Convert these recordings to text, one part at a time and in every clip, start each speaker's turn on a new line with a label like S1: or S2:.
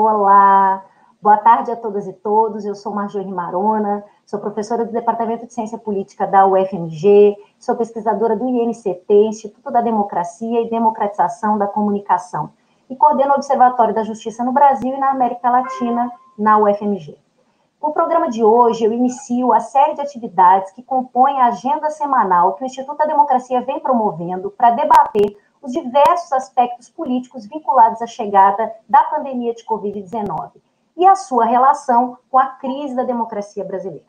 S1: Olá, boa tarde a todas e todos. Eu sou Marjorie Marona, sou professora do Departamento de Ciência Política da UFMG, sou pesquisadora do INCT, Instituto da Democracia e Democratização da Comunicação, e coordeno o Observatório da Justiça no Brasil e na América Latina, na UFMG. Com o programa de hoje, eu inicio a série de atividades que compõem a agenda semanal que o Instituto da Democracia vem promovendo para debater os diversos aspectos políticos vinculados à chegada da pandemia de Covid-19 e a sua relação com a crise da democracia brasileira.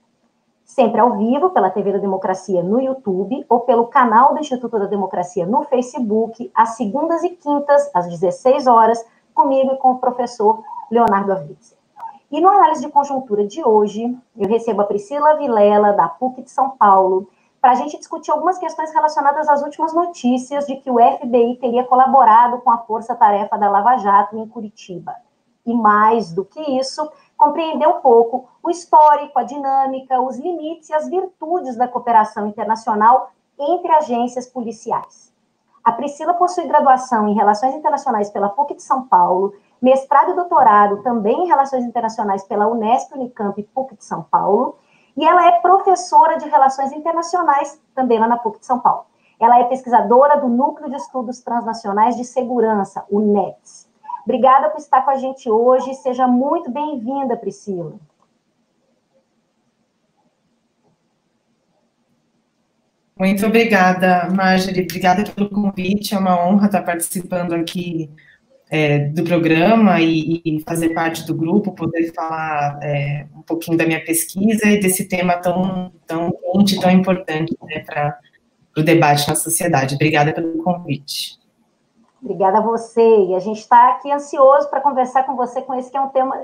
S1: Sempre ao vivo, pela TV da Democracia no YouTube ou pelo canal do Instituto da Democracia no Facebook, às segundas e quintas, às 16 horas, comigo e com o professor Leonardo Avitzer. E no análise de conjuntura de hoje, eu recebo a Priscila Vilela, da PUC de São Paulo, para a gente discutir algumas questões relacionadas às últimas notícias de que o FBI teria colaborado com a força-tarefa da Lava Jato em Curitiba. E mais do que isso, compreender um pouco o histórico, a dinâmica, os limites e as virtudes da cooperação internacional entre agências policiais. A Priscila possui graduação em Relações Internacionais pela PUC de São Paulo, mestrado e doutorado também em Relações Internacionais pela Unesp, Unicamp e PUC de São Paulo, e ela é professora de Relações Internacionais, também lá na PUC de São Paulo. Ela é pesquisadora do Núcleo de Estudos Transnacionais de Segurança, o NETS. Obrigada por estar com a gente hoje. Seja muito bem-vinda, Priscila.
S2: Muito obrigada, Marjorie. Obrigada pelo convite. É uma honra estar participando aqui é, do programa e, e, fazer parte do grupo, poder falar é, um pouquinho da minha pesquisa e desse tema tão, tão quente, tão importante né, para o debate na sociedade. Obrigada pelo convite.
S1: Obrigada a você. E a gente está aqui ansioso para conversar com você com esse que é um tema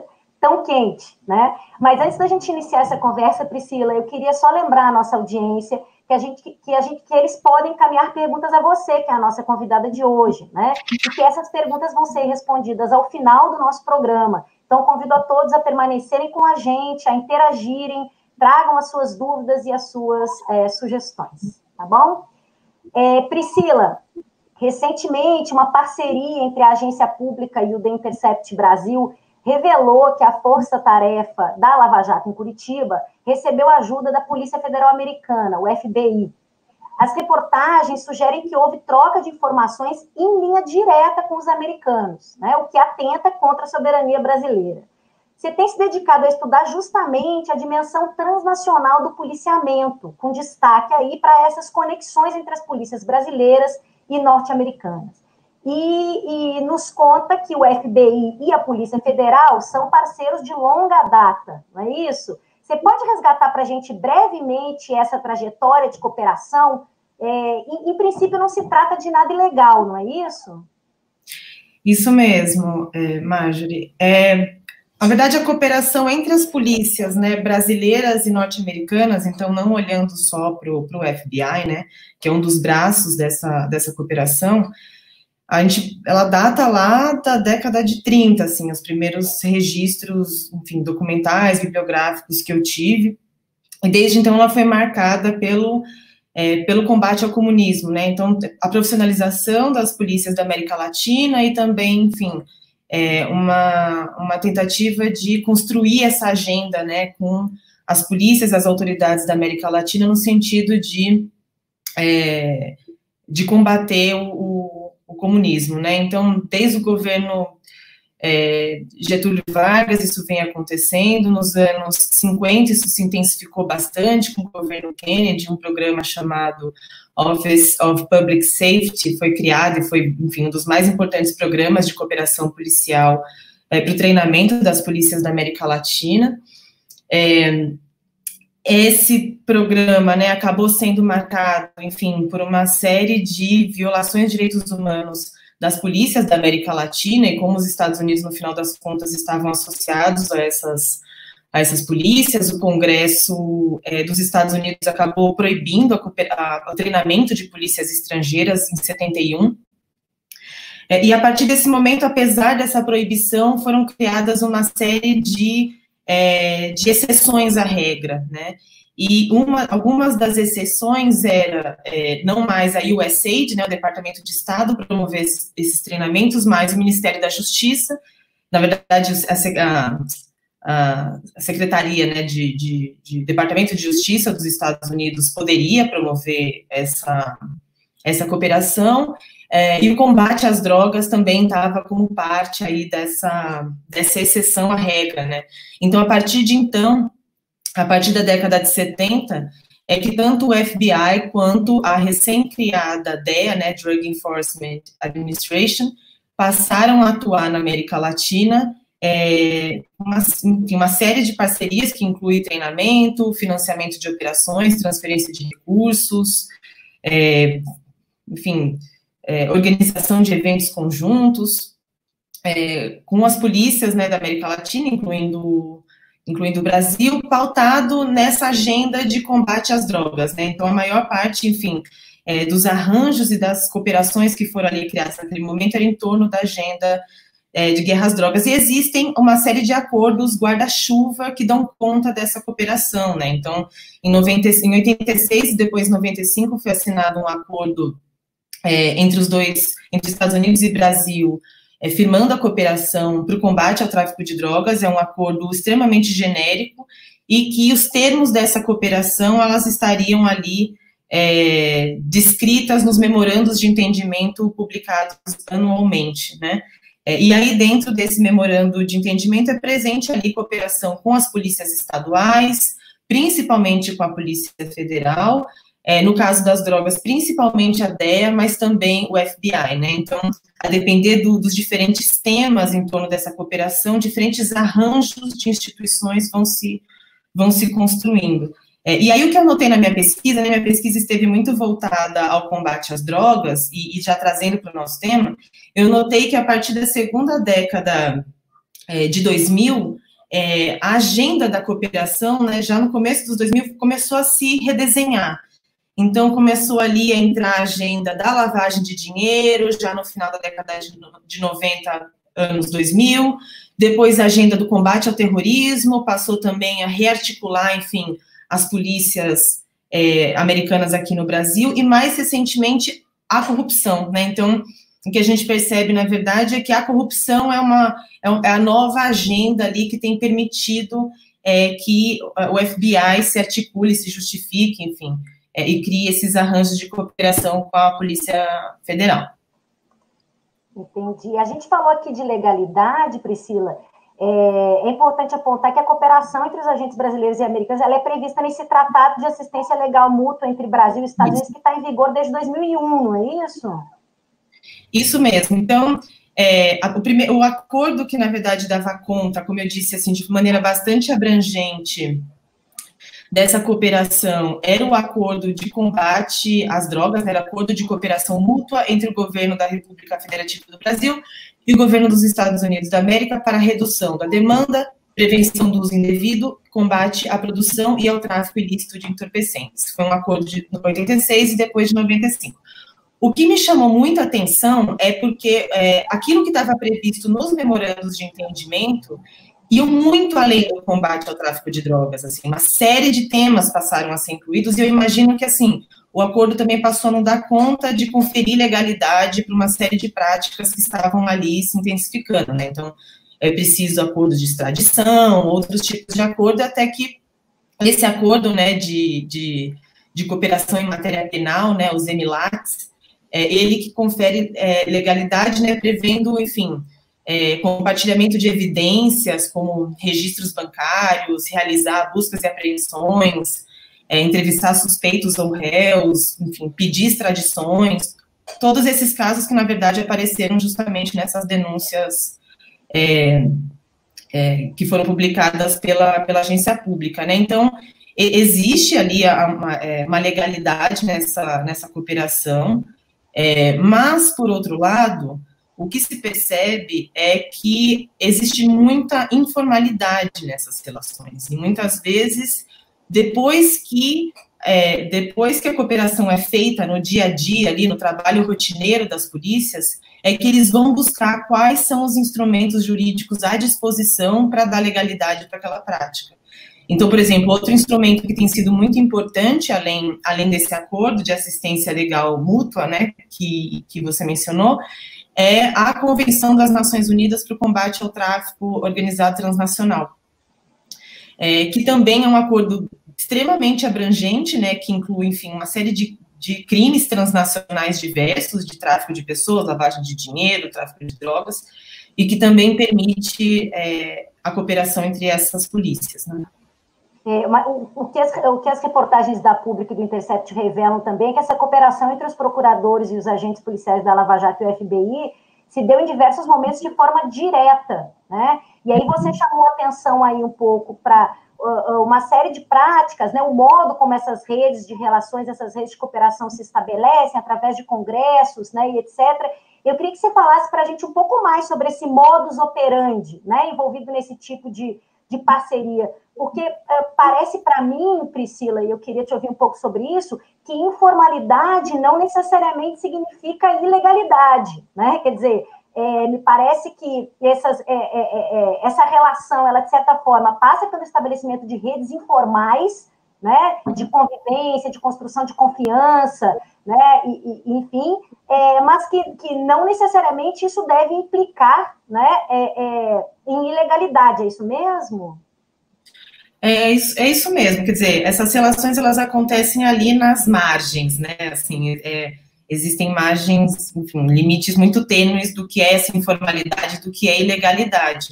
S1: tão quente, né? Mas antes da gente iniciar essa conversa, Priscila, eu queria só lembrar a nossa audiência que a gente que a gente que eles podem encaminhar perguntas a você, que é a nossa convidada de hoje, né? E que essas perguntas vão ser respondidas ao final do nosso programa. Então convido a todos a permanecerem com a gente, a interagirem, tragam as suas dúvidas e as suas é, sugestões, tá bom? É, Priscila, recentemente uma parceria entre a agência pública e o The Intercept Brasil revelou que a força-tarefa da Lava Jato em Curitiba recebeu ajuda da Polícia Federal Americana, o FBI. As reportagens sugerem que houve troca de informações em linha direta com os americanos, né, o que atenta contra a soberania brasileira. Você tem se dedicado a estudar justamente a dimensão transnacional do policiamento, com destaque aí para essas conexões entre as polícias brasileiras e norte-americanas e, e, nos conta que o FBI e a Polícia Federal são parceiros de longa data, não é isso? Você pode resgatar para a gente brevemente essa trajetória de cooperação? É, em, princípio, não se trata de nada ilegal, não é isso?
S2: Isso mesmo, é, Marjorie. É, na verdade, a cooperação entre as polícias né, brasileiras e norte-americanas, então não olhando só para o FBI, né, que é um dos braços dessa, dessa cooperação, a gente, ela data lá da década de 30, assim, os primeiros registros, enfim, documentais, bibliográficos que eu tive, e desde então ela foi marcada pelo, é, pelo combate ao comunismo, né, então a profissionalização das polícias da América Latina e também, enfim, é, uma, uma tentativa de construir essa agenda, né, com as polícias, as autoridades da América Latina, no sentido de, é, de combater o o comunismo, né? Então, desde o governo é, Getúlio Vargas, isso vem acontecendo. Nos anos 50, isso se intensificou bastante com o governo Kennedy, um programa chamado Office of Public Safety foi criado e foi, enfim, um dos mais importantes programas de cooperação policial é, para o treinamento das polícias da América Latina. É, esse programa né, acabou sendo marcado, enfim, por uma série de violações de direitos humanos das polícias da América Latina e como os Estados Unidos, no final das contas, estavam associados a essas, a essas polícias. O Congresso é, dos Estados Unidos acabou proibindo a, a, o treinamento de polícias estrangeiras em 71. É, e a partir desse momento, apesar dessa proibição, foram criadas uma série de é, de exceções à regra, né? E uma, algumas das exceções era é, não mais a USAID, né, o Departamento de Estado, promover esses treinamentos, mas o Ministério da Justiça. na verdade, a, a, a Secretaria né, de, de, de, Departamento de Justiça dos Estados Unidos poderia promover essa, essa cooperação, é, e o combate às drogas também estava como parte aí dessa, dessa exceção à regra, né? Então, a partir de então, a partir da década de 70, é que tanto o FBI quanto a recém-criada DEA, né, Drug Enforcement Administration, passaram a atuar na América Latina é, uma, enfim, uma série de parcerias que inclui treinamento, financiamento de operações, transferência de recursos, é, enfim, é, organização de eventos conjuntos, é, com as polícias né, da América Latina, incluindo, incluindo o Brasil, pautado nessa agenda de combate às drogas. Né? Então, a maior parte, enfim, é, dos arranjos e das cooperações que foram ali criadas naquele momento era em torno da agenda é, de guerra às drogas. E existem uma série de acordos guarda-chuva que dão conta dessa cooperação. Né? Então, em, 90, em 86 e depois 95 foi assinado um acordo é, entre os dois, entre Estados Unidos e Brasil, é, firmando a cooperação para o combate ao tráfico de drogas, é um acordo extremamente genérico e que os termos dessa cooperação elas estariam ali é, descritas nos memorandos de entendimento publicados anualmente, né? É, e aí, dentro desse memorando de entendimento, é presente ali cooperação com as polícias estaduais, principalmente com a Polícia Federal, é, no caso das drogas, principalmente a DEA, mas também o FBI, né? Então, a depender do, dos diferentes temas em torno dessa cooperação, diferentes arranjos de instituições vão se, vão se construindo. É, e aí, o que eu notei na minha pesquisa, né, minha pesquisa esteve muito voltada ao combate às drogas, e, e já trazendo para o nosso tema, eu notei que a partir da segunda década é, de 2000, é, a agenda da cooperação, né, já no começo dos 2000, começou a se redesenhar. Então, começou ali a entrar a agenda da lavagem de dinheiro, já no final da década de 90, anos 2000, depois a agenda do combate ao terrorismo, passou também a rearticular, enfim, as polícias é, americanas aqui no Brasil, e mais recentemente a corrupção, né? Então, o que a gente percebe, na verdade, é que a corrupção é uma é, é a nova agenda ali que tem permitido é, que o FBI se articule, se justifique, enfim, é, e crie esses arranjos de cooperação com a Polícia Federal.
S1: Entendi. A gente falou aqui de legalidade, Priscila. É, é, importante apontar que a cooperação entre os agentes brasileiros e americanos ela é prevista nesse Tratado de Assistência Legal Mútua entre Brasil e Estados Unidos, que está em vigor desde 2001, não é isso?
S2: Isso mesmo. Então, é, a, o, primeiro, o acordo que, na verdade, dava conta, como eu disse, assim, de maneira bastante abrangente, dessa cooperação era o acordo de combate às drogas, era acordo de cooperação mútua entre o governo da República Federativa do Brasil e o governo dos Estados Unidos da América para redução da demanda, prevenção do uso indevido, combate à produção e ao tráfico ilícito de entorpecentes. Foi um acordo de 86 e depois de 95. O que me chamou muito a atenção é porque é, aquilo que estava previsto nos memorandos de entendimento iam muito além do combate ao tráfico de drogas, assim, uma série de temas passaram a ser incluídos, e eu imagino que, assim, o acordo também passou a não dar conta de conferir legalidade para uma série de práticas que estavam ali se intensificando, né, então, é preciso acordo de extradição, outros tipos de acordo, até que esse acordo, né, de, de, de cooperação em matéria penal, né, os EMILATs, é ele que confere é, legalidade, né, prevendo, enfim, é, compartilhamento de evidências, como registros bancários, realizar buscas e apreensões, é, entrevistar suspeitos ou réus, enfim, pedir extradições, todos esses casos que, na verdade, apareceram justamente nessas denúncias é, é que foram publicadas pela, pela agência pública, né? Então, existe ali uma, é, uma legalidade nessa, nessa cooperação, é, mas, por outro lado, o que se percebe é que existe muita informalidade nessas relações, e muitas vezes, depois que é, depois que a cooperação é feita no dia a dia, ali no trabalho rotineiro das polícias, é que eles vão buscar quais são os instrumentos jurídicos à disposição para dar legalidade para aquela prática. Então, por exemplo, outro instrumento que tem sido muito importante, além, além desse acordo de assistência legal mútua, né, que, que você mencionou, é a Convenção das Nações Unidas para o Combate ao Tráfico Organizado Transnacional, é, que também é um acordo extremamente abrangente, né, que inclui, enfim, uma série de, de crimes transnacionais diversos, de tráfico de pessoas, lavagem de dinheiro, tráfico de drogas, e que também permite é, a cooperação entre essas polícias. Né?
S1: É, o, que as, o, que as, reportagens da Pública e do Intercept revelam também é que essa cooperação entre os procuradores e os agentes policiais da Lava Jato e o FBI se deu em diversos momentos de forma direta, né? E aí você chamou atenção aí um pouco para uh, uma série de práticas, né? O modo como essas redes de relações, essas redes de cooperação se estabelecem através de congressos, né? E etc. Eu queria que você falasse para a gente um pouco mais sobre esse modus operandi, né? Envolvido nesse tipo de, de parceria porque uh, parece para mim, Priscila, e eu queria te ouvir um pouco sobre isso, que informalidade não necessariamente significa ilegalidade, né? Quer dizer, é, me parece que essas, é, é, essa relação, ela de certa forma passa pelo estabelecimento de redes informais, né? De convivência, de construção de confiança, né? E, e enfim, mas que, que não necessariamente isso deve implicar, né? em ilegalidade, é isso mesmo?
S2: É isso, é isso mesmo, quer dizer, essas relações elas acontecem ali nas margens, né? Assim, é, existem margens, enfim, limites muito tênues do que é essa informalidade, do que é ilegalidade.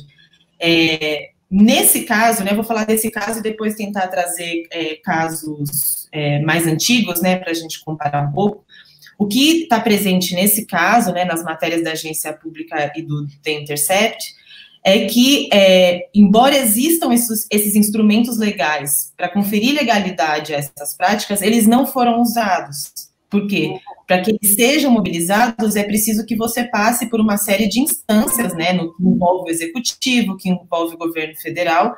S2: É, nesse caso, né, eu vou falar desse caso e depois tentar trazer é, casos é, mais antigos, né, para a gente comparar um pouco. O que está presente nesse caso, né, nas matérias da agência pública e do The Intercept, é que, é, embora existam esses, esses instrumentos legais para conferir legalidade a essas práticas, eles não foram usados. Por quê? Para que eles sejam mobilizados, é preciso que você passe por uma série de instâncias, né, no, que envolve o executivo, que envolve o governo federal,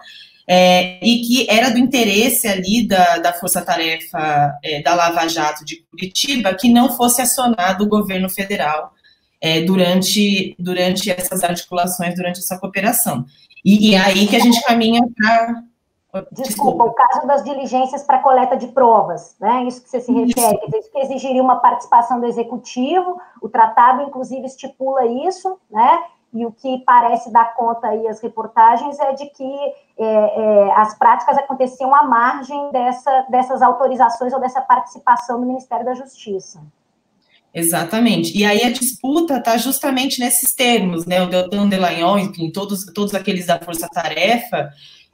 S2: é, e que era do interesse ali da, da Força-Tarefa é, da Lava Jato de Curitiba que não fosse acionado o governo federal é, durante, durante essas articulações, durante essa cooperação. E, e é aí que a gente caminha para.
S1: Desculpa, o caso das diligências para coleta de provas, né? Isso que você se refere, isso. isso que exigiria uma participação do executivo, o tratado, inclusive, estipula isso, né? E o que parece dar conta aí as reportagens é de que é, é, as práticas aconteciam à margem dessa, dessas autorizações ou dessa participação do Ministério da Justiça.
S2: Exatamente. E aí a disputa está justamente nesses termos, né? O Deltan Delagnol, enfim, todos, todos aqueles da Força Tarefa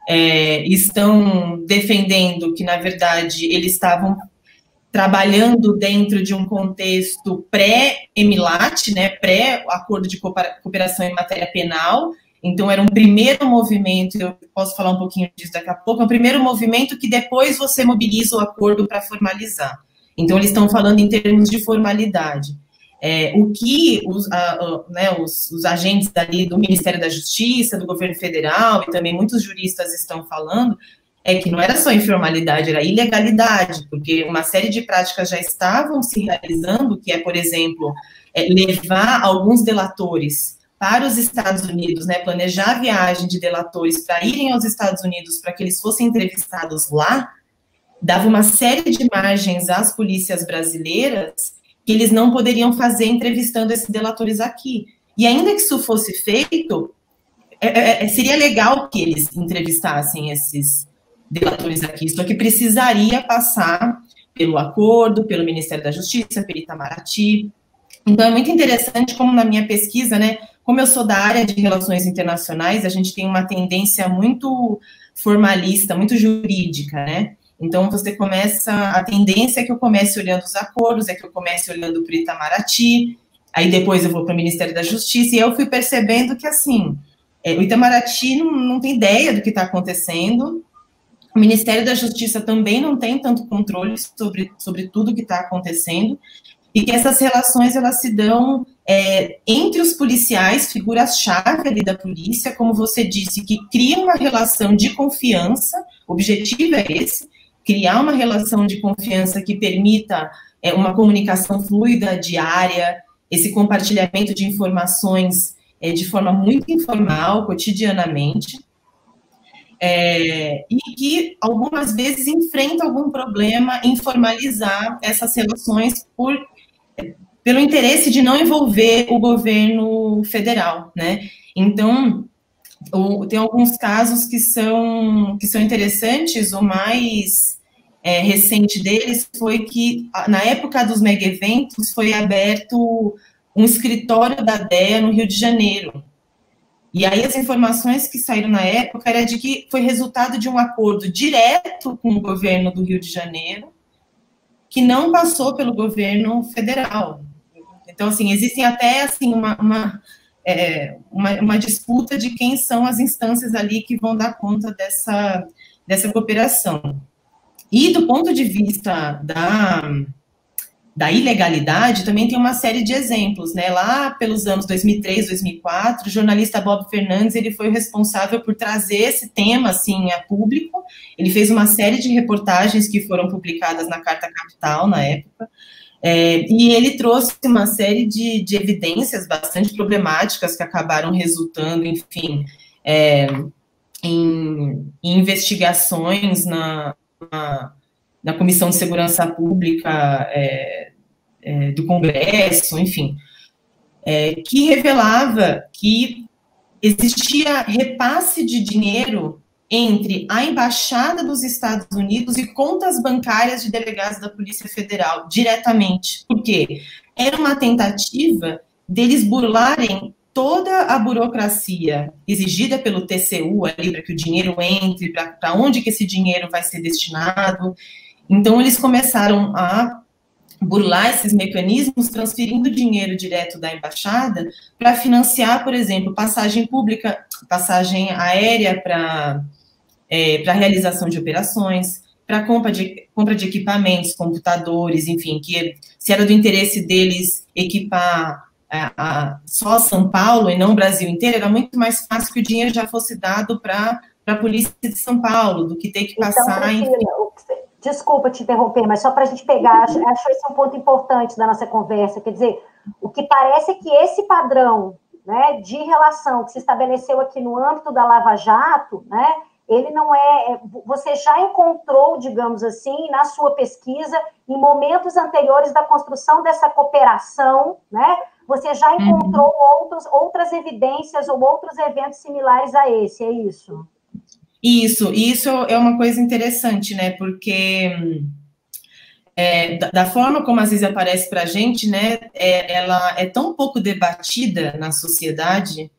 S2: é, estão defendendo que, na verdade, eles estavam trabalhando dentro de um contexto pré-Emilat, né, pré-acordo de cooperação em matéria penal, então era um primeiro movimento, eu posso falar um pouquinho disso daqui a pouco, é um primeiro movimento que depois você mobiliza o acordo para formalizar. Então, eles estão falando em termos de formalidade. É, o que os, a, a, né, os, os, agentes ali do Ministério da Justiça, do governo federal e também muitos juristas estão falando é que não era só informalidade, era ilegalidade, porque uma série de práticas já estavam se realizando, que é, por exemplo, é, levar alguns delatores para os Estados Unidos, né, planejar a viagem de delatores para irem aos Estados Unidos para que eles fossem entrevistados lá, dava uma série de margens às polícias brasileiras que eles não poderiam fazer entrevistando esses delatores aqui. E ainda que isso fosse feito, é, é, é, seria legal que eles entrevistassem esses delatores aqui, só que precisaria passar pelo acordo, pelo Ministério da Justiça, pelo Itamaraty. Então, é muito interessante como na minha pesquisa, né, como eu sou da área de relações internacionais, a gente tem uma tendência muito formalista, muito jurídica, né, então, você começa, a tendência é que eu comece olhando os acordos, é que eu comece olhando para o Itamaraty, aí depois eu vou para o Ministério da Justiça, e eu fui percebendo que, assim, é, o Itamaraty não, não tem ideia do que está acontecendo, o Ministério da Justiça também não tem tanto controle sobre, sobre tudo que está acontecendo, e que essas relações, elas se dão é, entre os policiais, figuras-chave ali da polícia, como você disse, que criam uma relação de confiança, o objetivo é esse, criar uma relação de confiança que permita é, uma comunicação fluida, diária, esse compartilhamento de informações é, de forma muito informal, cotidianamente, é, e que algumas vezes enfrenta algum problema em formalizar essas relações por pelo interesse de não envolver o governo federal, né? Então, o, tem alguns casos que são, que são interessantes, o mais é, recente deles foi que, na época dos mega eventos, foi aberto um escritório da DEA no Rio de Janeiro. E aí as informações que saíram na época era de que foi resultado de um acordo direto com o governo do Rio de Janeiro, que não passou pelo governo federal. Então, assim, existem até, assim, uma, uma, é, uma, uma, disputa de quem são as instâncias ali que vão dar conta dessa, dessa cooperação. E do ponto de vista da, da ilegalidade, também tem uma série de exemplos, né? Lá pelos anos 2003, 2004, o jornalista Bob Fernandes, ele foi o responsável por trazer esse tema, assim, a público. Ele fez uma série de reportagens que foram publicadas na Carta Capital, na época, é, e ele trouxe uma série de, de, evidências bastante problemáticas que acabaram resultando, enfim, é, em, em, investigações na, na, na, Comissão de Segurança Pública é, é do Congresso, enfim, é, que revelava que existia repasse de dinheiro entre a embaixada dos Estados Unidos e contas bancárias de delegados da Polícia Federal diretamente. Por quê? Era uma tentativa deles burlarem toda a burocracia exigida pelo TCU ali para que o dinheiro entre, para onde que esse dinheiro vai ser destinado. Então eles começaram a burlar esses mecanismos, transferindo dinheiro direto da embaixada para financiar, por exemplo, passagem pública, passagem aérea para é, para realização de operações, para compra de, compra de equipamentos, computadores, enfim, que se era do interesse deles equipar a, a, só São Paulo e não o Brasil inteiro, era muito mais fácil que o dinheiro já fosse dado para a polícia de São Paulo, do que ter que então, passar. Então,
S1: enfim. Desculpa te interromper, mas só para a gente pegar, acho, acho esse um ponto importante da nossa conversa. Quer dizer, o que parece é que esse padrão né, de relação que se estabeleceu aqui no âmbito da Lava Jato, né, ele não é, é. Você já encontrou, digamos assim, na sua pesquisa, em momentos anteriores da construção dessa cooperação, né? Você já uhum. encontrou uhum. outros, outras evidências ou outros eventos similares a esse, é isso?
S2: Isso, isso é uma coisa interessante, né? Porque é, da, da, forma como às vezes aparece para a gente, né? É, ela é tão pouco debatida na sociedade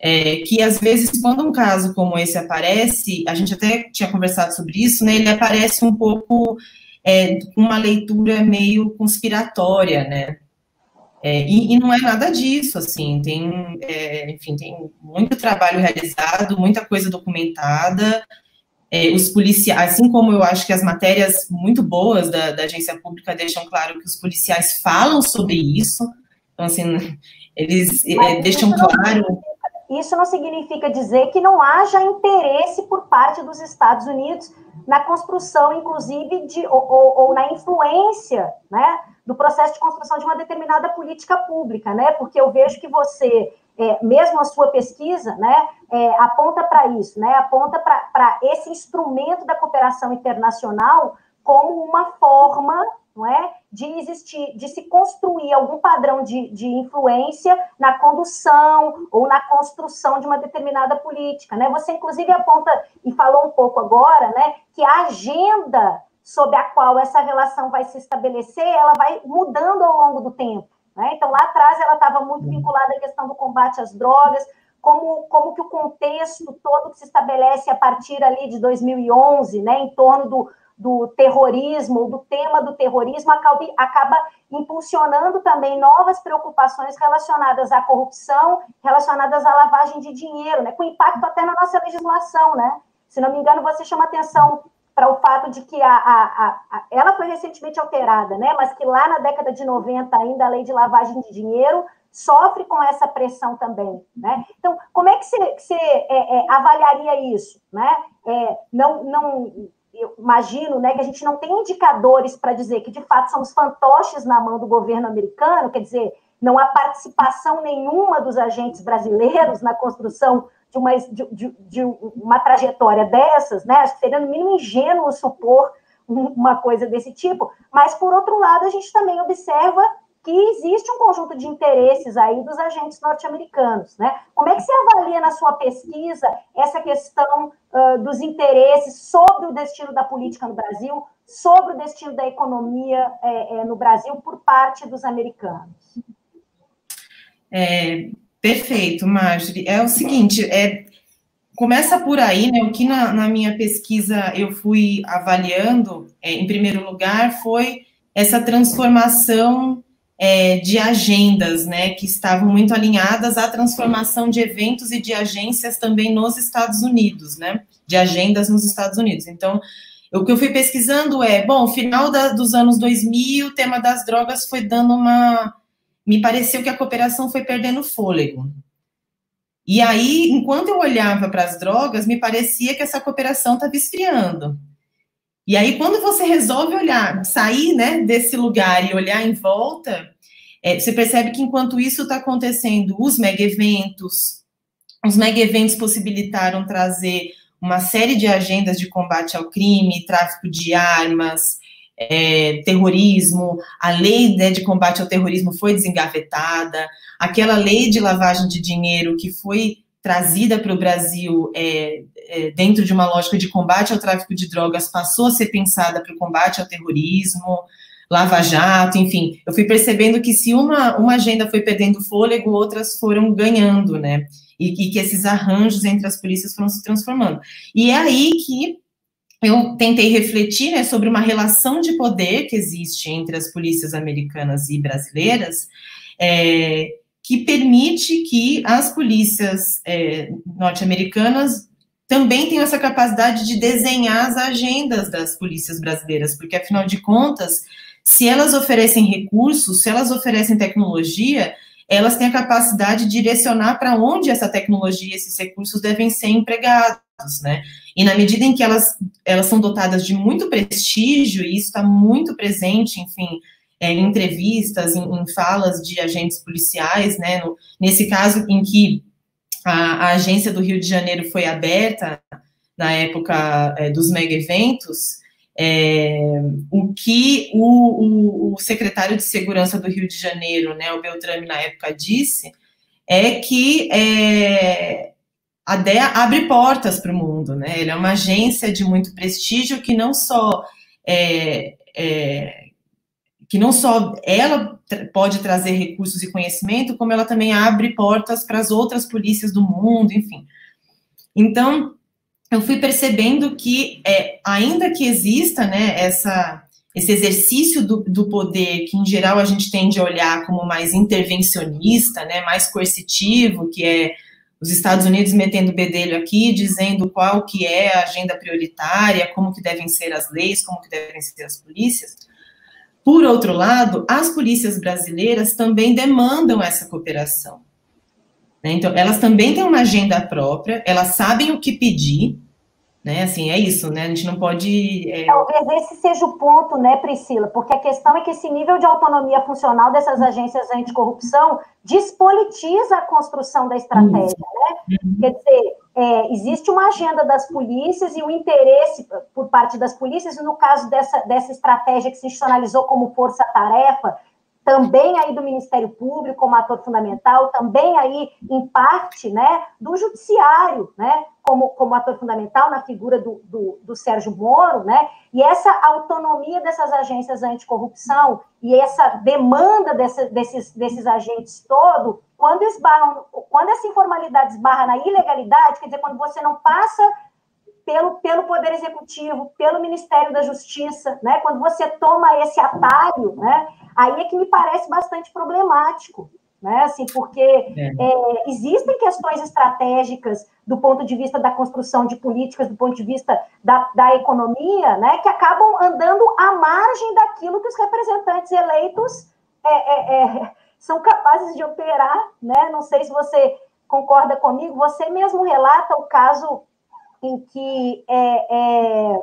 S2: é, que às vezes, quando um caso como esse aparece, a gente até tinha conversado sobre isso, né? Ele aparece um pouco é, com uma leitura meio conspiratória, né? É, e, e, não é nada disso, assim, tem, é, enfim, tem muito trabalho realizado, muita coisa documentada, é, os policiais, assim como eu acho que as matérias muito boas da, da agência pública deixam claro que os policiais falam sobre isso, então, assim, eles é, deixam claro
S1: isso não significa dizer que não haja interesse por parte dos Estados Unidos na construção, inclusive, de, ou, ou, ou na influência né, do processo de construção de uma determinada política pública, né? Porque eu vejo que você, é, mesmo a sua pesquisa, né, é, aponta para isso, né? Aponta para esse instrumento da cooperação internacional como uma forma não é? De existir, de se construir algum padrão de, de influência na condução ou na construção de uma determinada política, né? Você, inclusive, aponta e falou um pouco agora, né, que a agenda sob a qual essa relação vai se estabelecer, ela vai mudando ao longo do tempo, né? Então, lá atrás, ela estava muito uhum. vinculada à questão do combate às drogas, como, como que o contexto todo que se estabelece a partir ali de 2011, né, em torno do, do terrorismo, do tema do terrorismo, acaba, acaba impulsionando também novas preocupações relacionadas à corrupção, relacionadas à lavagem de dinheiro, né, com impacto até na nossa legislação, né? Se não me engano, você chama atenção para o fato de que a, a, a, ela foi recentemente alterada, né? Mas que lá na década de 90 ainda a lei de lavagem de dinheiro sofre com essa pressão também, né? Então, como é que você, que você é, é, avaliaria isso, né? É, não, não eu imagino né, que a gente não tem indicadores para dizer que, de fato, são os fantoches na mão do governo americano, quer dizer, não há participação nenhuma dos agentes brasileiros na construção de uma, de, de, de uma trajetória dessas, né? Acho que seria, no mínimo, ingênuo supor uma coisa desse tipo, mas, por outro lado, a gente também observa que existe um conjunto de interesses aí dos agentes norte-americanos, né? Como é que você avalia na sua pesquisa essa questão uh, dos interesses sobre o destino da política no Brasil, sobre o destino da economia é, é, no Brasil por parte dos americanos?
S2: É, perfeito, Marjorie. É o seguinte, é, começa por aí, né? O que na, na minha pesquisa eu fui avaliando, é, em primeiro lugar, foi essa transformação é, de agendas, né, que estavam muito alinhadas à transformação de eventos e de agências também nos Estados Unidos, né, de agendas nos Estados Unidos. Então, o que eu fui pesquisando é, bom, final da, dos anos 2000, o tema das drogas foi dando uma, me pareceu que a cooperação foi perdendo fôlego. E aí, enquanto eu olhava para as drogas, me parecia que essa cooperação estava esfriando. E aí, quando você resolve olhar, sair né, desse lugar e olhar em volta, é, você percebe que enquanto isso está acontecendo, os mega eventos, os mega eventos possibilitaram trazer uma série de agendas de combate ao crime, tráfico de armas, é, terrorismo, a lei né, de combate ao terrorismo foi desengavetada, aquela lei de lavagem de dinheiro que foi trazida para o Brasil é, é, dentro de uma lógica de combate ao tráfico de drogas passou a ser pensada para o combate ao terrorismo, Lava Jato, enfim, eu fui percebendo que se uma, uma agenda foi perdendo fôlego, outras foram ganhando, né? E, e que esses arranjos entre as polícias foram se transformando. E é aí que eu tentei refletir né, sobre uma relação de poder que existe entre as polícias americanas e brasileiras, é, que permite que as polícias é, norte-americanas também tenham essa capacidade de desenhar as agendas das polícias brasileiras, porque afinal de contas, se elas oferecem recursos, se elas oferecem tecnologia, elas têm a capacidade de direcionar para onde essa tecnologia, esses recursos devem ser empregados, né? E na medida em que elas, elas são dotadas de muito prestígio, e isso está muito presente, enfim, é, em entrevistas, em, em, falas de agentes policiais, né? No, nesse caso em que a, a, agência do Rio de Janeiro foi aberta na época é, dos mega eventos, é, o que o, o, o, secretário de Segurança do Rio de Janeiro, né, o Beltrame, na época, disse, é que é, a DEA abre portas para o mundo, né? Ele é uma agência de muito prestígio que não só é, é, que não só ela pode trazer recursos e conhecimento, como ela também abre portas para as outras polícias do mundo, enfim. Então, eu fui percebendo que, é, ainda que exista né, essa, esse exercício do, do, poder, que em geral a gente tende a olhar como mais intervencionista, né, mais coercitivo, que é os Estados Unidos metendo bedelho aqui, dizendo qual que é a agenda prioritária, como que devem ser as leis, como que devem ser as polícias. Por outro lado, as polícias brasileiras também demandam essa cooperação. Né? Então, elas também têm uma agenda própria, elas sabem o que pedir, né? Assim, é isso, né? A gente não pode. É...
S1: Talvez esse seja o ponto, né, Priscila? Porque a questão é que esse nível de autonomia funcional dessas agências anticorrupção despolitiza a construção da estratégia, né? Uhum. Quer dizer, é, existe uma agenda das polícias e o interesse por parte das polícias, e no caso dessa, dessa estratégia que se institucionalizou como força-tarefa, também aí do Ministério Público como ator fundamental, também aí, em parte, né, do Judiciário, né, como, como ator fundamental na figura do, do, do Sérgio Moro, né, e essa autonomia dessas agências anticorrupção e essa demanda dessa, desses, desses agentes todo, quando esbarram, quando essa informalidade esbarra na ilegalidade, quer dizer, quando você não passa pelo, pelo Poder Executivo, pelo Ministério da Justiça, né? Quando você toma esse atalho, né? Aí é que me parece bastante problemático, né? Assim, porque é. É, existem questões estratégicas do ponto de vista da construção de políticas, do ponto de vista da, da economia, né? Que acabam andando à margem daquilo que os representantes eleitos é, é, é são capazes de operar, né? Não sei se você concorda comigo. Você mesmo relata o caso em que é,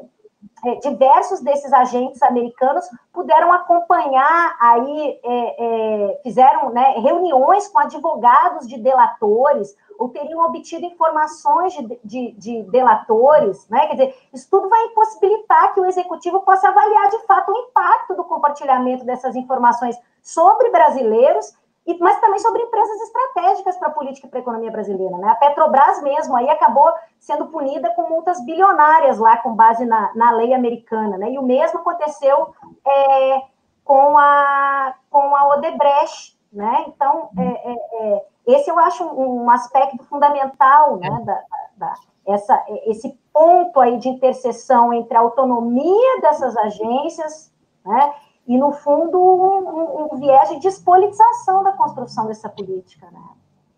S1: é, diversos desses agentes americanos puderam acompanhar aí, é, é, fizeram né, reuniões com advogados de delatores, ou teriam obtido informações de, de, de, delatores, né? Quer dizer, isso tudo vai impossibilitar que o executivo possa avaliar de fato o impacto do compartilhamento dessas informações sobre brasileiros, mas também sobre empresas estratégicas para a política e para a economia brasileira. Né? A Petrobras mesmo aí acabou sendo punida com multas bilionárias lá, com base na, na lei americana. Né? E o mesmo aconteceu é, com, a, com a Odebrecht, né? Então, é, é, é, esse eu acho um, aspecto fundamental, né? Da, da, essa, esse ponto aí de interseção entre a autonomia dessas agências, né? E, no fundo, um, um viés de despolitização da construção dessa política, né?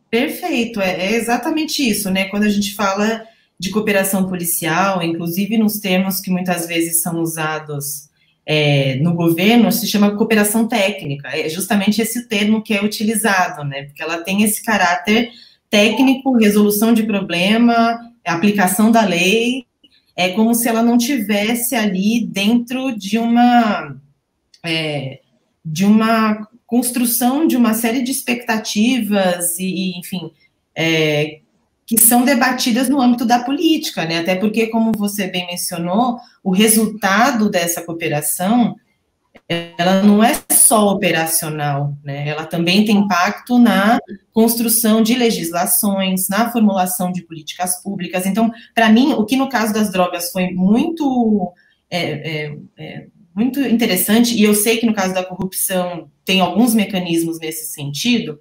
S2: Perfeito, é, é exatamente isso, né? Quando a gente fala de cooperação policial, inclusive nos termos que muitas vezes são usados é, no governo se chama cooperação técnica. É justamente esse termo que é utilizado, né? Porque ela tem esse caráter técnico, resolução de problema, aplicação da lei. É como se ela não tivesse ali dentro de uma é, de uma construção de uma série de expectativas e, enfim, é, que são debatidas no âmbito da política, né? Até porque, como você bem mencionou, o resultado dessa cooperação ela não é só operacional, né? Ela também tem impacto na construção de legislações, na formulação de políticas públicas. Então, para mim, o que no caso das drogas foi muito é, é, é, muito interessante, e eu sei que no caso da corrupção tem alguns mecanismos nesse sentido,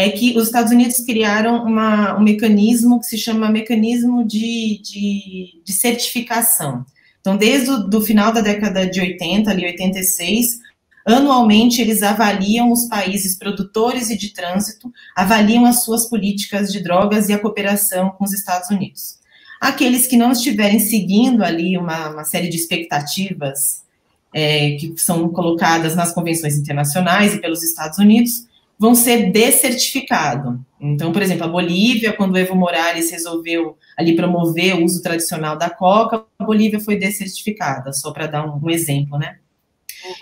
S2: é que os Estados Unidos criaram uma, um mecanismo que se chama mecanismo de, de, de certificação. Então, desde o final da década de 80, ali 86, anualmente eles avaliam os países produtores e de trânsito, avaliam as suas políticas de drogas e a cooperação com os Estados Unidos. Aqueles que não estiverem seguindo ali uma, uma série de expectativas é, que são colocadas nas convenções internacionais e pelos Estados Unidos, vão ser descertificados. Então, por exemplo, a Bolívia, quando o Evo Morales resolveu ali promover o uso tradicional da coca, a Bolívia foi descertificada, só para dar um, um, exemplo, né?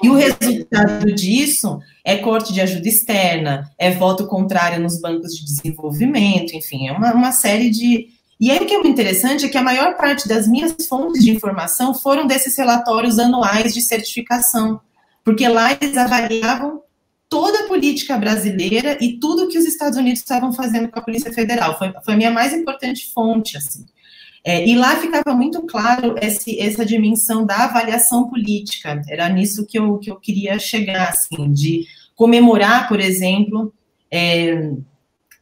S2: E o resultado disso é corte de ajuda externa, é voto contrário nos bancos de desenvolvimento, enfim, é uma, uma série de. E aí o que é muito interessante é que a maior parte das minhas fontes de informação foram desses relatórios anuais de certificação, porque lá eles avaliavam toda a política brasileira e tudo que os Estados Unidos estavam fazendo com a Polícia Federal. Foi, foi a minha mais importante fonte, assim. É, e lá ficava muito claro esse, essa dimensão da avaliação política. Era nisso que eu, que eu queria chegar, assim, de comemorar, por exemplo, é,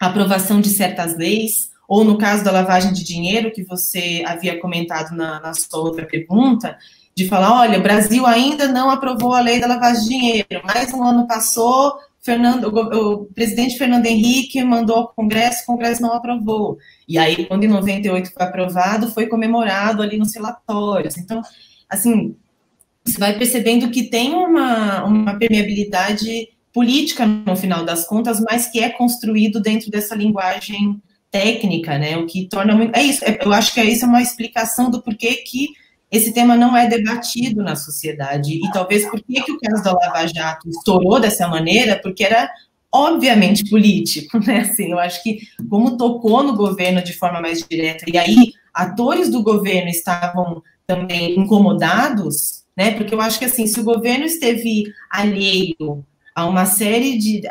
S2: a aprovação de certas leis, ou no caso da lavagem de dinheiro, que você havia comentado na, na sua outra pergunta, de falar, olha, o Brasil ainda não aprovou a lei da lavagem de dinheiro, mais um ano passou, Fernando, o, o, presidente Fernando Henrique mandou ao Congresso, o Congresso não aprovou. E aí, quando em 98 foi aprovado, foi comemorado ali nos relatórios. Então, assim, você vai percebendo que tem uma, uma permeabilidade política no final das contas, mas que é construído dentro dessa linguagem técnica, né? O que torna muito. É isso, é, eu acho que é isso é uma explicação do porquê que esse tema não é debatido na sociedade. E talvez por que, que o caso da Lava Jato estourou dessa maneira? Porque era obviamente político, né? Assim, eu acho que como tocou no governo de forma mais direta, e aí atores do governo estavam também incomodados, né? Porque eu acho que assim, se o governo esteve alheio a uma série de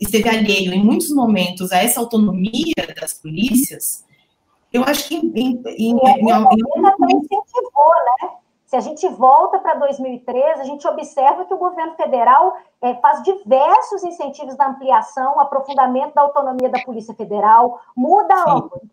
S2: esteve alheio em muitos momentos a essa autonomia das polícias, eu acho que em, em, em, em,
S1: em incentivou, né? Se a gente volta para 2013, a gente observa que o governo federal é, faz diversos incentivos da ampliação, aprofundamento da autonomia da Polícia Federal, muda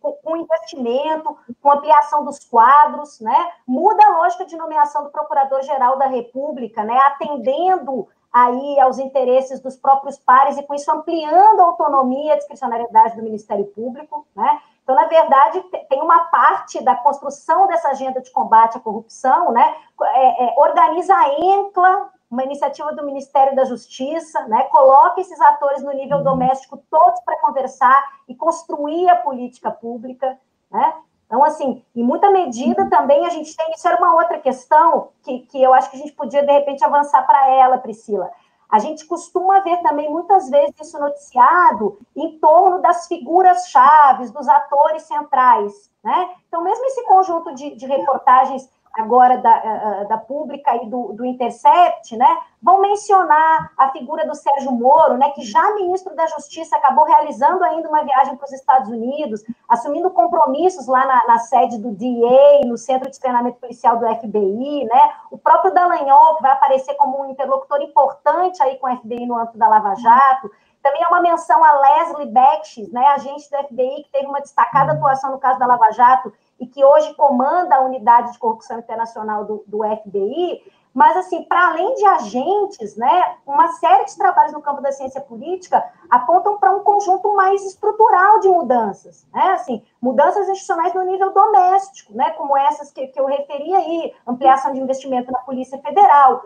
S1: com, com investimento, com ampliação dos quadros, né? muda a lógica de nomeação do Procurador-Geral da República, né? atendendo aí aos interesses dos próprios pares e com isso ampliando a autonomia e a discricionariedade do Ministério Público, né? Então, na verdade, tem uma parte da construção dessa agenda de combate à corrupção, né? É, é, organiza a ENCLA, uma iniciativa do Ministério da Justiça, né? Coloca esses atores no nível uhum. doméstico todos para conversar e construir a política pública, né? Então, assim, em muita medida uhum. também a gente tem, isso era uma outra questão que, que eu acho que a gente podia, de repente, avançar para ela, Priscila. A gente costuma ver também muitas vezes isso noticiado em torno das figuras chaves, dos atores centrais, né? Então, mesmo esse conjunto de, de reportagens agora da, eh, eh, da Pública e do, do Intercept, né, vão mencionar a figura do Sérgio Moro, né, que já ministro da Justiça acabou realizando ainda uma viagem para os Estados Unidos, assumindo compromissos lá na, na, sede do DEA, no Centro de Treinamento Policial do FBI, né, o próprio Dallagnol, que vai aparecer como um interlocutor importante aí com o FBI no âmbito da Lava Jato, também é uma menção a Leslie Becks, né, agente do FBI, que teve uma destacada atuação no caso da Lava Jato e que hoje comanda a unidade de corrupção internacional do, do FBI, mas, assim, para além de agentes, né, uma série de trabalhos no campo da ciência política apontam para um conjunto mais estrutural de mudanças, né, assim, mudanças institucionais no nível doméstico, né, como essas que, que eu referi aí, ampliação de investimento na Polícia Federal,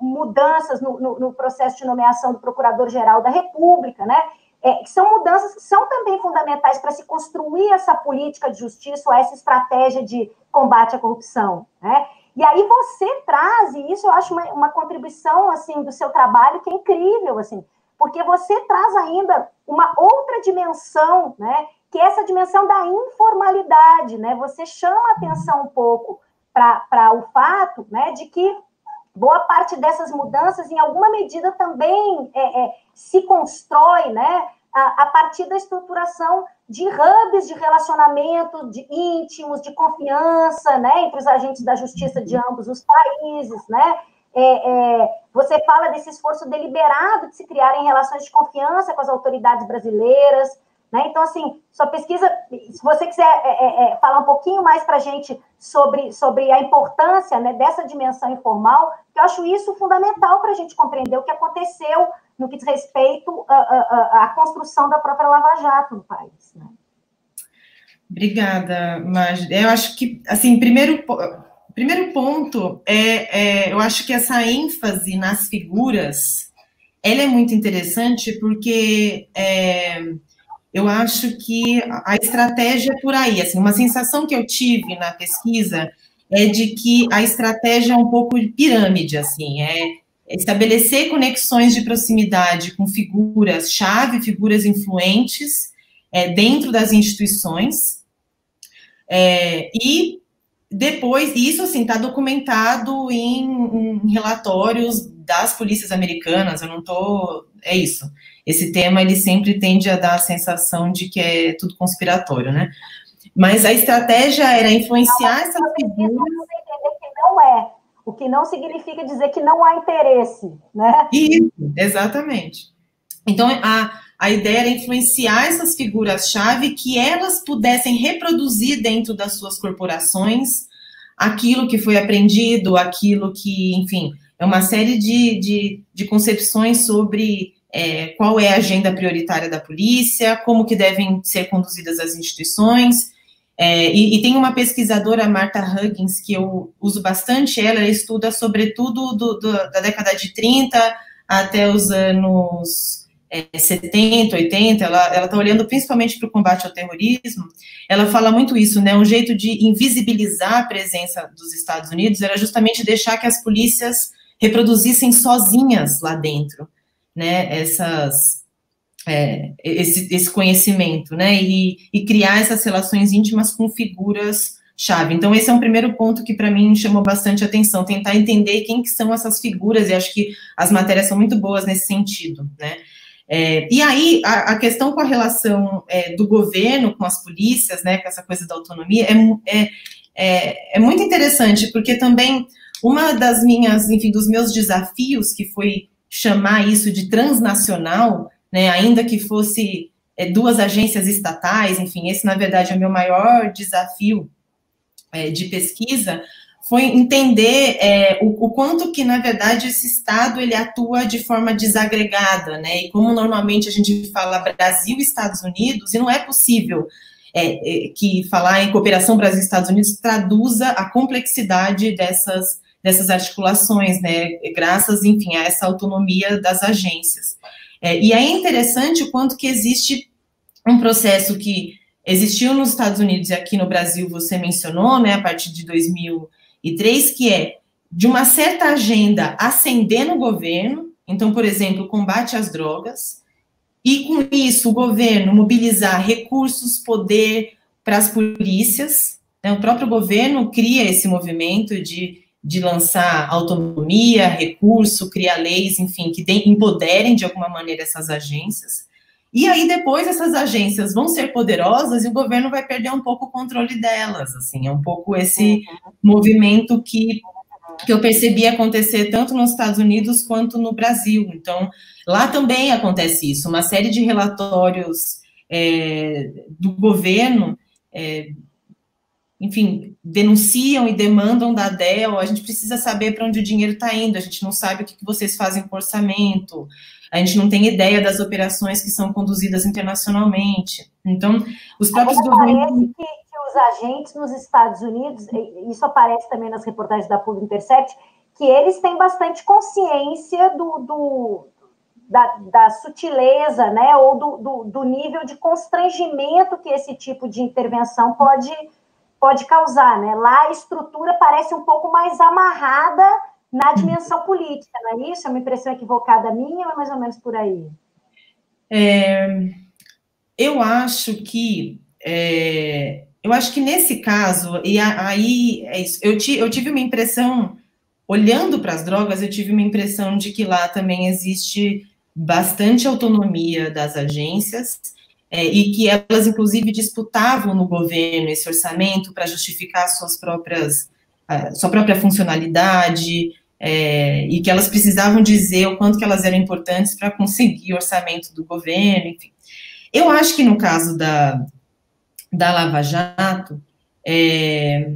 S1: mudanças no, no, no processo de nomeação do Procurador-Geral da República, né, é, são mudanças que são também fundamentais para se construir essa política de justiça ou essa estratégia de combate à corrupção, né? E aí você traz, e isso eu acho uma, uma contribuição, assim, do seu trabalho que é incrível, assim, porque você traz ainda uma outra dimensão, né, que é essa dimensão da informalidade, né, você chama atenção um pouco para o fato, né, de que boa parte dessas mudanças, em alguma medida, também é, é, se constrói né, a, a, partir da estruturação de hubs de relacionamento de íntimos, de confiança né, entre os agentes da justiça de ambos os países. Né? É, é, você fala desse esforço deliberado de se criarem relações de confiança com as autoridades brasileiras, né? Então, assim, sua pesquisa, se você quiser é, é, é falar um pouquinho mais para a gente sobre, sobre a importância né, dessa dimensão informal, eu acho isso fundamental para a gente compreender o que aconteceu no que diz respeito à, construção da própria Lava Jato no país. Né?
S2: Obrigada, Magda. Eu acho que, assim, primeiro, primeiro ponto é, é, eu acho que essa ênfase nas figuras, ela é muito interessante porque é, eu acho que a estratégia é por aí, assim, uma sensação que eu tive na pesquisa é de que a estratégia é um pouco de pirâmide, assim, é estabelecer conexões de proximidade com figuras-chave, figuras influentes é, dentro das instituições, é, e depois, isso assim, está documentado em, em relatórios das polícias americanas, eu não estou, é isso, esse tema ele sempre tende a dar a sensação de que é tudo conspiratório, né? Mas a estratégia era influenciar essas figuras.
S1: não é, o que não significa dizer que não há interesse, né?
S2: Isso, exatamente. Então a, a ideia era influenciar essas figuras-chave que elas pudessem reproduzir dentro das suas corporações aquilo que foi aprendido, aquilo que, enfim, é uma série de, de, de concepções sobre é, qual é a agenda prioritária da polícia, como que devem ser conduzidas as instituições. É, e, e, tem uma pesquisadora, Marta Huggins, que eu uso bastante, ela, estuda sobretudo do, do, da década de 30 até os anos é, 70, 80, ela está olhando principalmente para o combate ao terrorismo, ela fala muito isso, né, um jeito de invisibilizar a presença dos Estados Unidos era justamente deixar que as polícias reproduzissem sozinhas lá dentro, né, essas, é, esse, esse, conhecimento, né, e, e, criar essas relações íntimas com figuras chave. Então esse é um primeiro ponto que para mim chamou bastante atenção, tentar entender quem que são essas figuras, e acho que as matérias são muito boas nesse sentido, né. É, e aí a, a, questão com a relação é, do governo com as polícias, né, com essa coisa da autonomia, é, é, é, é muito interessante, porque também uma das minhas, enfim, dos meus desafios, que foi chamar isso de transnacional, né, ainda que fosse é, duas agências estatais, enfim, esse, na verdade, é o meu maior desafio é, de pesquisa, foi entender é, o, o, quanto que, na verdade, esse Estado ele atua de forma desagregada, né? E como normalmente a gente fala Brasil e Estados Unidos, e não é possível é, é, que falar em cooperação Brasil-Estados Unidos traduza a complexidade dessas, dessas articulações, né? Graças, enfim, a essa autonomia das agências. É, e é interessante o quanto que existe um processo que existiu nos Estados Unidos e aqui no Brasil, você mencionou, né, a partir de 2000 e três, que é de uma certa agenda ascender no governo, Então, por exemplo, combate às drogas, e com isso o governo mobilizar recursos, poder para as polícias. Né? O próprio governo cria esse movimento de, de lançar autonomia, recurso, criar leis, enfim, que empoderem de alguma maneira essas agências. E aí depois essas agências vão ser poderosas e o governo vai perder um pouco o controle delas, assim, é um pouco esse uhum. movimento que que eu percebi acontecer tanto nos Estados Unidos quanto no Brasil. Então, lá também acontece isso. Uma série de relatórios é, do governo, é, enfim, denunciam e demandam da DEL. A gente precisa saber para onde o dinheiro está indo. A gente não sabe o que, que vocês fazem com orçamento. A gente não tem ideia das operações que são conduzidas internacionalmente. Então, os próprios governos
S1: os agentes nos Estados Unidos, isso aparece também nas reportagens da Pub Intercept, que eles têm bastante consciência do, do da, da, sutileza, né, ou do, do, do, nível de constrangimento que esse tipo de intervenção pode, pode causar, né? Lá a estrutura parece um pouco mais amarrada na dimensão política, não é isso? É uma impressão equivocada minha ou é mais ou menos por aí?
S2: É, eu acho que é, eu acho que nesse caso, e aí é isso, eu, eu tive uma impressão, olhando para as drogas, eu tive uma impressão de que lá também existe bastante autonomia das agências, é, e que elas, inclusive, disputavam no governo esse orçamento para justificar suas próprias, sua própria funcionalidade, é, e que elas precisavam dizer o quanto que elas eram importantes para conseguir orçamento do governo, enfim. Eu acho que no caso da, da Lava Jato, é,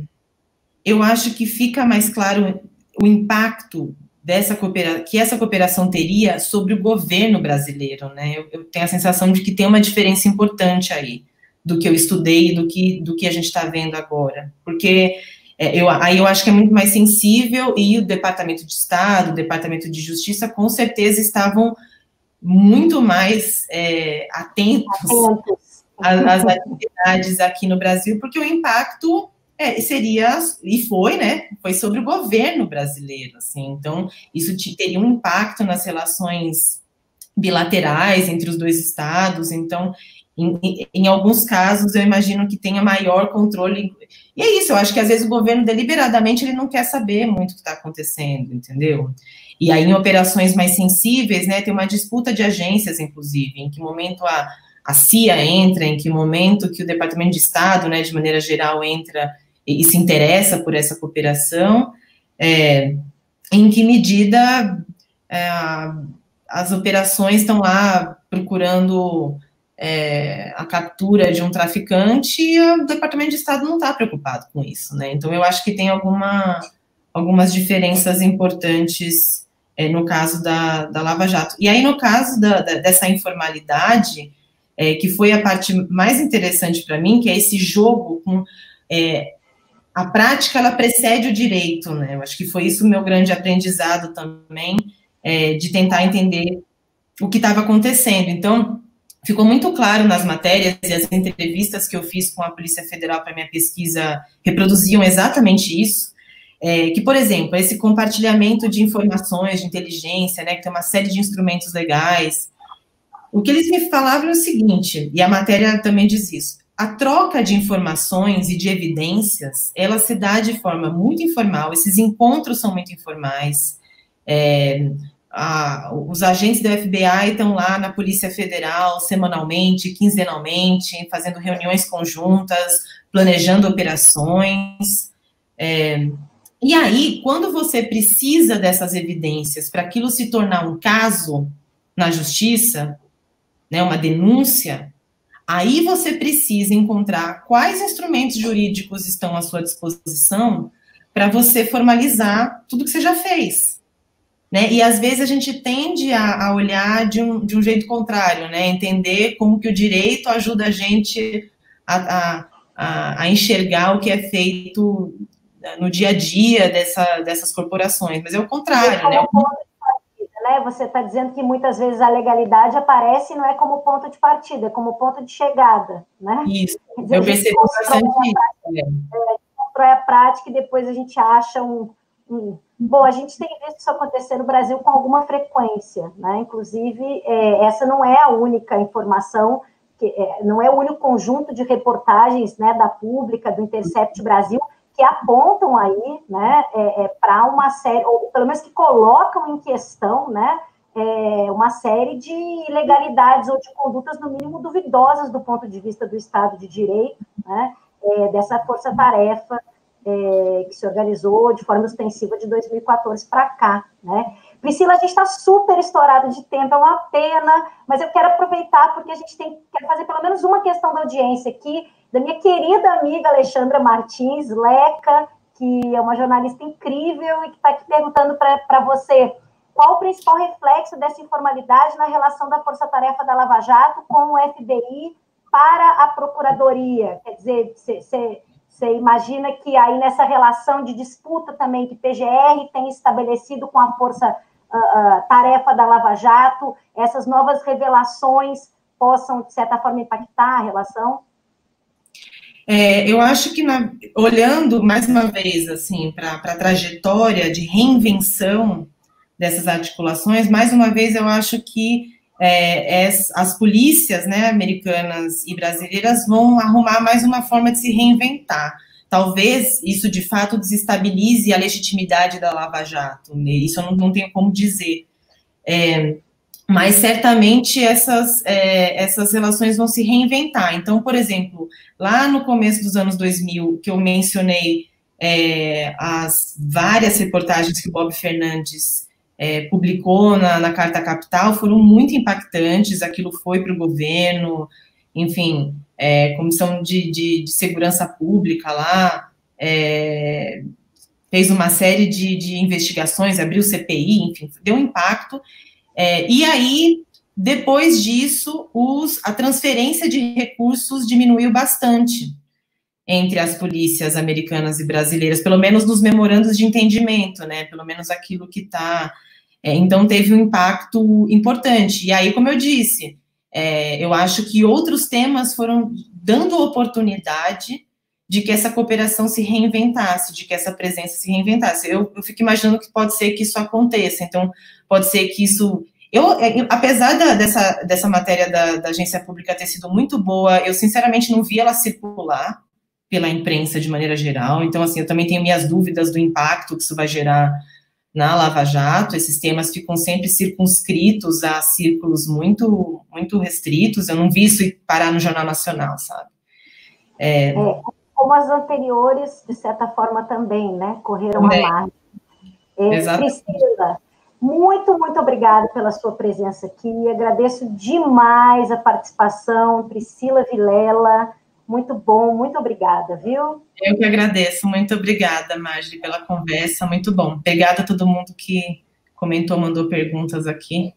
S2: eu acho que fica mais claro o impacto dessa cooperação, que essa cooperação teria sobre o governo brasileiro, né? Eu, eu, tenho a sensação de que tem uma diferença importante aí do que eu estudei do que, do que a gente está vendo agora, porque é, eu, aí eu acho que é muito mais sensível e o Departamento de Estado, o Departamento de Justiça, com certeza estavam muito mais é, atentos, atentos as, atividades aqui no Brasil, porque o impacto é, seria, e foi, né, foi sobre o governo brasileiro, assim, então isso teria um impacto nas relações bilaterais entre os dois estados, então, em, em, alguns casos, eu imagino que tenha maior controle, e é isso, eu acho que às vezes o governo, deliberadamente, ele não quer saber muito o que está acontecendo, entendeu? E aí, em operações mais sensíveis, né, tem uma disputa de agências, inclusive, em que momento a a CIA entra, em que momento que o Departamento de Estado, né, de maneira geral, entra e, se interessa por essa cooperação, é, em que medida é, as operações estão lá procurando é, a captura de um traficante e o Departamento de Estado não está preocupado com isso, né? Então eu acho que tem alguma, algumas diferenças importantes é, no caso da, da Lava Jato. E aí, no caso da, da, dessa informalidade, é, que foi a parte mais interessante para mim, que é esse jogo com é, a prática, ela precede o direito, né? Eu acho que foi isso o meu grande aprendizado também, é, de tentar entender o que estava acontecendo. Então, ficou muito claro nas matérias e as entrevistas que eu fiz com a Polícia Federal para minha pesquisa reproduziam exatamente isso. É, que, por exemplo, esse compartilhamento de informações de inteligência, né, que tem uma série de instrumentos legais, o que eles me falavam é o seguinte, e a matéria também diz isso, a troca de informações e de evidências, ela se dá de forma muito informal, esses encontros são muito informais, é, a, os agentes da FBI estão lá na Polícia Federal semanalmente, quinzenalmente, fazendo reuniões conjuntas, planejando operações. É, e aí, quando você precisa dessas evidências para aquilo se tornar um caso na justiça, né, uma denúncia, aí você precisa encontrar quais instrumentos jurídicos estão à sua disposição para você formalizar tudo que você já fez. Né? E às vezes a gente tende a, a, olhar de um, de um jeito contrário, né? Entender como que o direito ajuda a gente a, a, a enxergar o que é feito no dia a dia dessa, dessas corporações, mas é o contrário, né?
S1: Né? Você está dizendo que muitas vezes a legalidade aparece não é como ponto de partida, é como ponto de chegada, né?
S2: Isso, dizer, eu percebi bastante isso.
S1: É, constrói a prática e depois a gente acha um, Hum. Bom, a gente tem visto isso acontecer no Brasil com alguma frequência, né? Inclusive, é, essa não é a única informação, que, é, não é o único conjunto de reportagens né, da Pública, do Intercept Brasil, que apontam aí né, é, é para uma série, ou pelo menos que colocam em questão né, é, uma série de ilegalidades ou de condutas, no mínimo, duvidosas do ponto de vista do Estado de Direito, né, é, dessa força-tarefa é, que se organizou de forma ostensiva de 2014 para cá, né? Priscila, a gente está super estourado de tempo, é uma pena, mas eu quero aproveitar porque a gente tem quer fazer pelo menos uma questão da audiência aqui, da minha querida amiga Alexandra Martins, Leca, que é uma jornalista incrível e que está aqui perguntando para você qual o principal reflexo dessa informalidade na relação da Força Tarefa da Lava Jato com o FBI para a Procuradoria? Quer dizer, você imagina que aí nessa relação de disputa também que PGR tem estabelecido com a força uh, uh, tarefa da Lava Jato, essas novas revelações possam, de certa forma, impactar a relação?
S2: É, eu acho que, na, olhando mais uma vez assim para a trajetória de reinvenção dessas articulações, mais uma vez eu acho que é, as, as polícias né, americanas e brasileiras vão arrumar mais uma forma de se reinventar. Talvez isso de fato desestabilize a legitimidade da Lava Jato, né? isso eu não, não tenho como dizer. É, mas certamente essas, é, essas relações vão se reinventar. Então, por exemplo, lá no começo dos anos 2000, que eu mencionei é, as várias reportagens que o Bob Fernandes é, publicou na, na, Carta Capital foram muito impactantes, aquilo foi para o governo, enfim, é, Comissão de, de, de, Segurança Pública lá, é, fez uma série de, de investigações, abriu CPI, enfim, deu um impacto, é, e aí, depois disso, os, a transferência de recursos diminuiu bastante entre as polícias americanas e brasileiras, pelo menos nos memorandos de entendimento, né, pelo menos aquilo que está é, então, teve um impacto importante. E aí, como eu disse, é, eu acho que outros temas foram dando oportunidade de que essa cooperação se reinventasse, de que essa presença se reinventasse. Eu, eu fico imaginando que pode ser que isso aconteça. Então, pode ser que isso. Eu, é, apesar da, dessa, dessa matéria da, da agência pública ter sido muito boa, eu sinceramente não vi ela circular pela imprensa de maneira geral. Então, assim, eu também tenho minhas dúvidas do impacto que isso vai gerar na Lava Jato, esses temas ficam sempre circunscritos a círculos muito, muito restritos. Eu não vi isso parar no Jornal Nacional, sabe?
S1: É, é, como as anteriores, de certa forma, também, né? Correram também. a margem. É, Priscila, muito, muito obrigada pela sua presença aqui. Agradeço demais a participação, Priscila Vilela. Muito bom, muito obrigada, viu?
S2: Eu que agradeço, muito obrigada, Marjorie, pela conversa, muito bom. Obrigada a todo mundo que comentou, mandou perguntas aqui.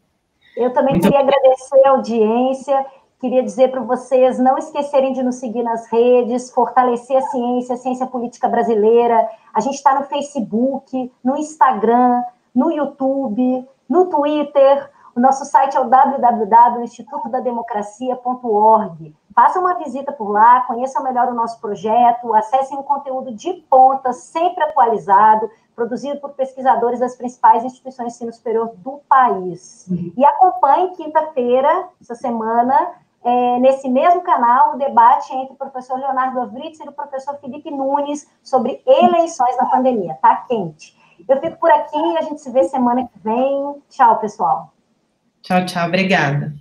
S1: Eu também muito queria obrigada. agradecer a audiência, queria dizer para vocês não esquecerem de nos seguir nas redes, fortalecer a ciência, a ciência política brasileira. A gente está no Facebook, no Instagram, no YouTube, no Twitter. O nosso site é o www.institutodademocracia.org. Façam uma visita por lá, conheçam melhor o nosso projeto, acessem um conteúdo de ponta, sempre atualizado, produzido por pesquisadores das principais instituições de ensino superior do país. Uhum. E acompanhe quinta-feira, essa semana, é, nesse mesmo canal, o debate entre o professor Leonardo Avritz e o professor Felipe Nunes sobre eleições na pandemia. Tá quente. Eu fico por aqui, a gente se vê semana que vem. Tchau, pessoal.
S2: Tchau, tchau. Obrigada.